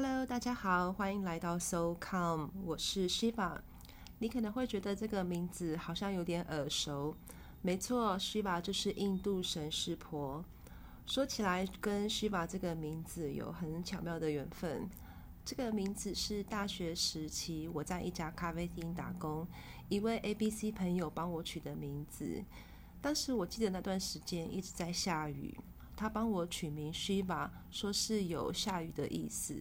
Hello，大家好，欢迎来到 So Calm，我是 Shiva。你可能会觉得这个名字好像有点耳熟，没错，Shiva 就是印度神湿婆。说起来，跟 Shiva 这个名字有很巧妙的缘分。这个名字是大学时期我在一家咖啡厅打工，一位 ABC 朋友帮我取的名字。当时我记得那段时间一直在下雨，他帮我取名 Shiva，说是有下雨的意思。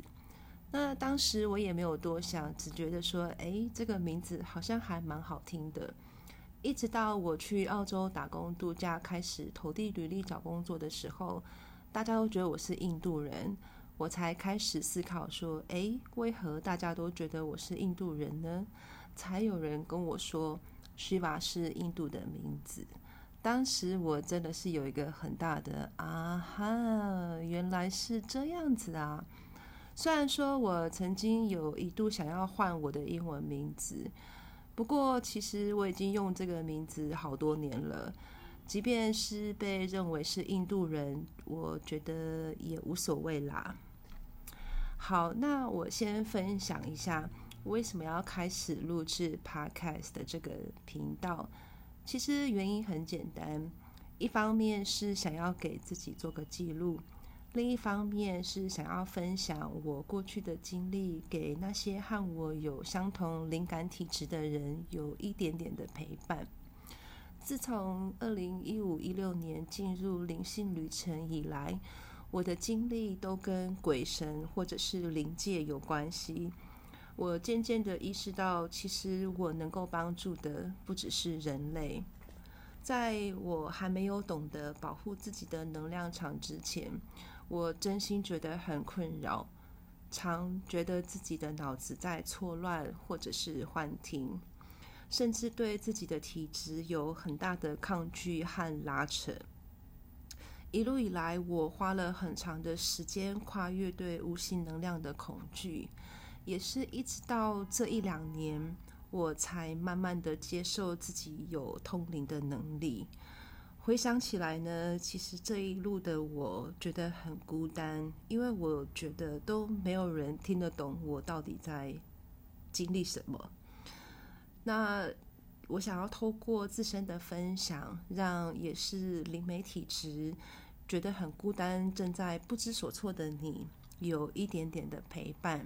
那当时我也没有多想，只觉得说，哎，这个名字好像还蛮好听的。一直到我去澳洲打工度假，开始投递履历找工作的时候，大家都觉得我是印度人，我才开始思考说，哎，为何大家都觉得我是印度人呢？才有人跟我说，Shiva 是印度的名字。当时我真的是有一个很大的啊哈，原来是这样子啊！虽然说我曾经有一度想要换我的英文名字，不过其实我已经用这个名字好多年了。即便是被认为是印度人，我觉得也无所谓啦。好，那我先分享一下为什么要开始录制 Podcast 的这个频道。其实原因很简单，一方面是想要给自己做个记录，另一方面是想要分享我过去的经历，给那些和我有相同灵感体质的人有一点点的陪伴。自从二零一五一六年进入灵性旅程以来，我的经历都跟鬼神或者是灵界有关系。我渐渐的意识到，其实我能够帮助的不只是人类。在我还没有懂得保护自己的能量场之前，我真心觉得很困扰，常觉得自己的脑子在错乱或者是幻听，甚至对自己的体质有很大的抗拒和拉扯。一路以来，我花了很长的时间跨越对无形能量的恐惧。也是一直到这一两年，我才慢慢的接受自己有通灵的能力。回想起来呢，其实这一路的我觉得很孤单，因为我觉得都没有人听得懂我到底在经历什么。那我想要透过自身的分享，让也是灵媒体质觉得很孤单、正在不知所措的你，有一点点的陪伴。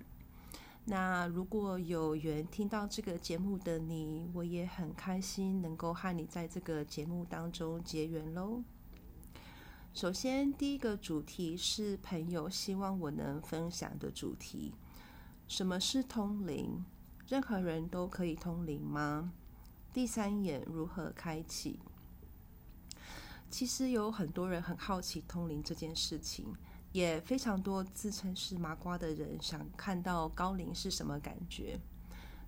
那如果有缘听到这个节目的你，我也很开心能够和你在这个节目当中结缘喽。首先，第一个主题是朋友希望我能分享的主题：什么是通灵？任何人都可以通灵吗？第三眼如何开启？其实有很多人很好奇通灵这件事情。也非常多自称是麻瓜的人想看到高龄是什么感觉。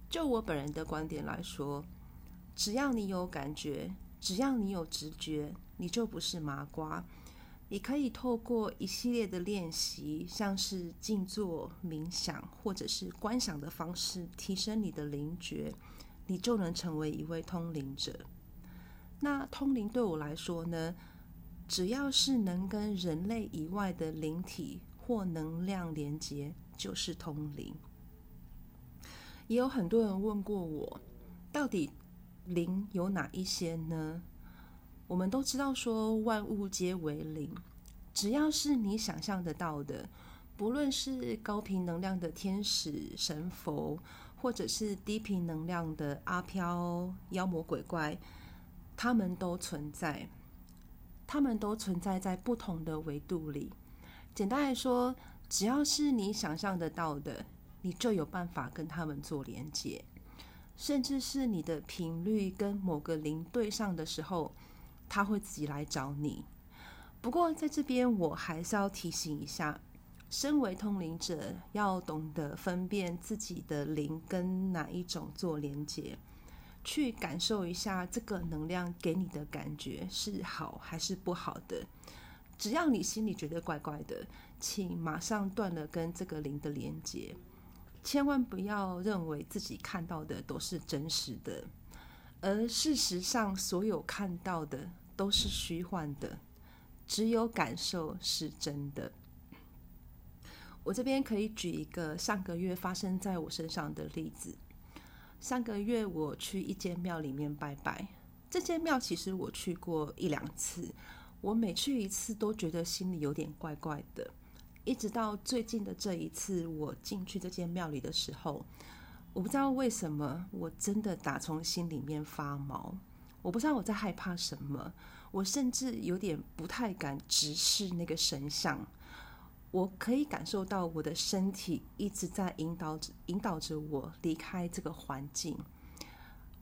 就我本人的观点来说，只要你有感觉，只要你有直觉，你就不是麻瓜。你可以透过一系列的练习，像是静坐、冥想或者是观想的方式，提升你的灵觉，你就能成为一位通灵者。那通灵对我来说呢？只要是能跟人类以外的灵体或能量连接，就是通灵。也有很多人问过我，到底灵有哪一些呢？我们都知道说万物皆为灵，只要是你想象得到的，不论是高频能量的天使、神佛，或者是低频能量的阿飘、妖魔鬼怪，他们都存在。他们都存在在不同的维度里。简单来说，只要是你想象得到的，你就有办法跟他们做连接。甚至是你的频率跟某个灵对上的时候，他会自己来找你。不过在这边，我还是要提醒一下：身为通灵者，要懂得分辨自己的灵跟哪一种做连接。去感受一下这个能量给你的感觉是好还是不好的。只要你心里觉得怪怪的，请马上断了跟这个灵的连接。千万不要认为自己看到的都是真实的，而事实上所有看到的都是虚幻的，只有感受是真的。我这边可以举一个上个月发生在我身上的例子。上个月我去一间庙里面拜拜，这间庙其实我去过一两次，我每去一次都觉得心里有点怪怪的。一直到最近的这一次，我进去这间庙里的时候，我不知道为什么，我真的打从心里面发毛。我不知道我在害怕什么，我甚至有点不太敢直视那个神像。我可以感受到我的身体一直在引导着、引导着我离开这个环境，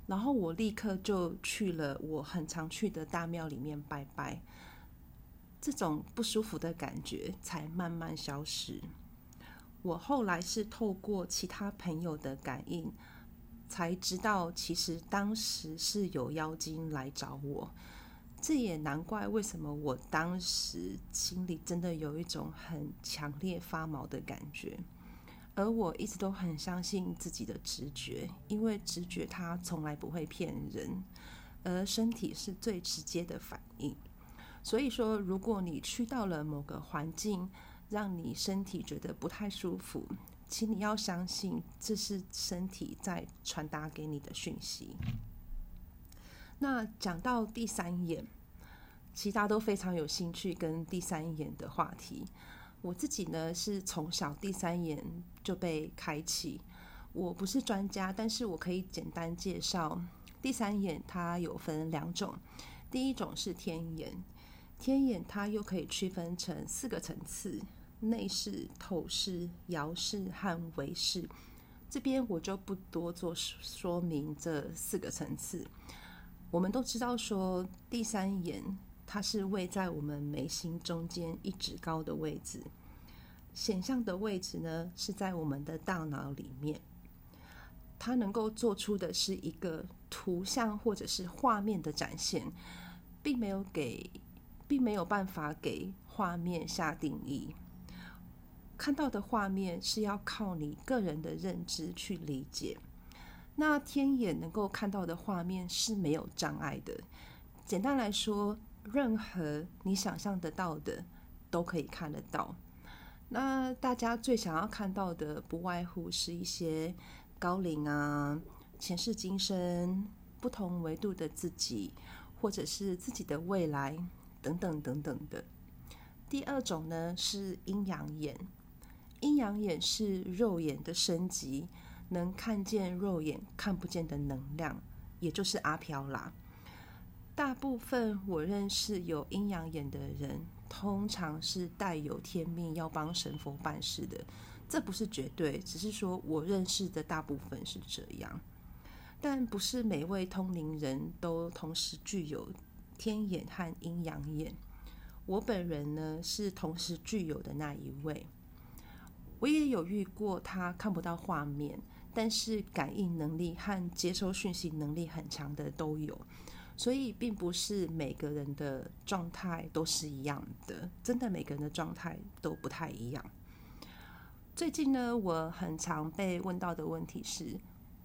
然后我立刻就去了我很常去的大庙里面拜拜。这种不舒服的感觉才慢慢消失。我后来是透过其他朋友的感应，才知道其实当时是有妖精来找我。这也难怪，为什么我当时心里真的有一种很强烈发毛的感觉，而我一直都很相信自己的直觉，因为直觉它从来不会骗人，而身体是最直接的反应。所以说，如果你去到了某个环境，让你身体觉得不太舒服，请你要相信，这是身体在传达给你的讯息。那讲到第三眼，其他都非常有兴趣跟第三眼的话题。我自己呢是从小第三眼就被开启，我不是专家，但是我可以简单介绍第三眼，它有分两种，第一种是天眼，天眼它又可以区分成四个层次：内视、透视、遥视和微视。这边我就不多做说明这四个层次。我们都知道，说第三眼它是位在我们眉心中间一指高的位置，显像的位置呢是在我们的大脑里面。它能够做出的是一个图像或者是画面的展现，并没有给，并没有办法给画面下定义。看到的画面是要靠你个人的认知去理解。那天眼能够看到的画面是没有障碍的。简单来说，任何你想象得到的都可以看得到。那大家最想要看到的，不外乎是一些高龄啊、前世今生、不同维度的自己，或者是自己的未来等等等等的。第二种呢是阴阳眼，阴阳眼是肉眼的升级。能看见肉眼看不见的能量，也就是阿飘啦。大部分我认识有阴阳眼的人，通常是带有天命要帮神佛办事的。这不是绝对，只是说我认识的大部分是这样。但不是每位通灵人都同时具有天眼和阴阳眼。我本人呢，是同时具有的那一位。我也有遇过他看不到画面。但是感应能力和接收讯息能力很强的都有，所以并不是每个人的状态都是一样的，真的每个人的状态都不太一样。最近呢，我很常被问到的问题是：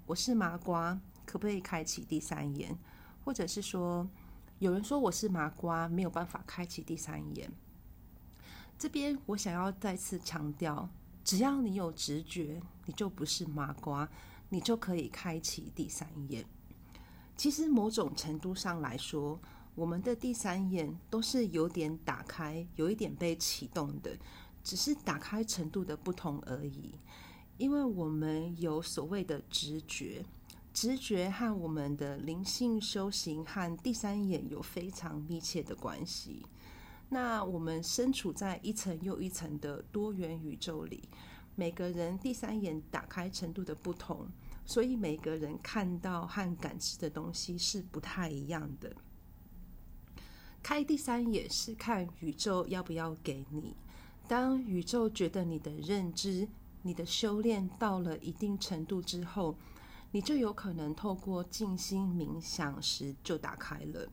我是麻瓜，可不可以开启第三眼？或者是说，有人说我是麻瓜，没有办法开启第三眼。这边我想要再次强调。只要你有直觉，你就不是麻瓜，你就可以开启第三眼。其实某种程度上来说，我们的第三眼都是有点打开，有一点被启动的，只是打开程度的不同而已。因为我们有所谓的直觉，直觉和我们的灵性修行和第三眼有非常密切的关系。那我们身处在一层又一层的多元宇宙里，每个人第三眼打开程度的不同，所以每个人看到和感知的东西是不太一样的。开第三眼是看宇宙要不要给你，当宇宙觉得你的认知、你的修炼到了一定程度之后，你就有可能透过静心冥想时就打开了。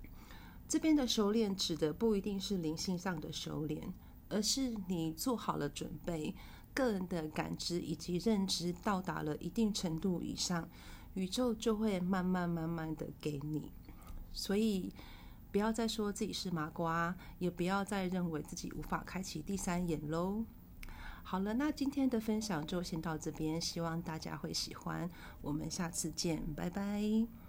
这边的修炼指的不一定是灵性上的修炼，而是你做好了准备，个人的感知以及认知到达了一定程度以上，宇宙就会慢慢慢慢的给你。所以不要再说自己是麻瓜，也不要再认为自己无法开启第三眼喽。好了，那今天的分享就先到这边，希望大家会喜欢。我们下次见，拜拜。